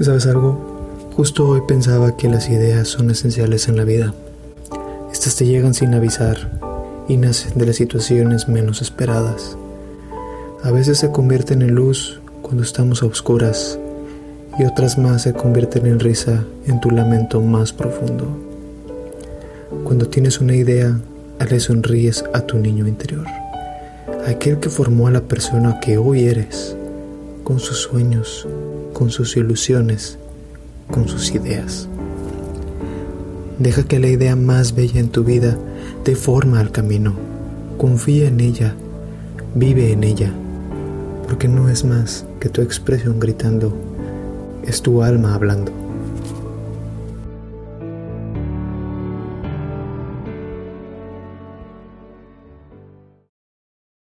¿Sabes algo? Justo hoy pensaba que las ideas son esenciales en la vida. Estas te llegan sin avisar y nacen de las situaciones menos esperadas. A veces se convierten en luz cuando estamos a oscuras y otras más se convierten en risa en tu lamento más profundo. Cuando tienes una idea, le sonríes a tu niño interior, aquel que formó a la persona que hoy eres, con sus sueños, con sus ilusiones, con sus ideas. Deja que la idea más bella en tu vida te forma al camino. Confía en ella, vive en ella, porque no es más que tu expresión gritando, es tu alma hablando.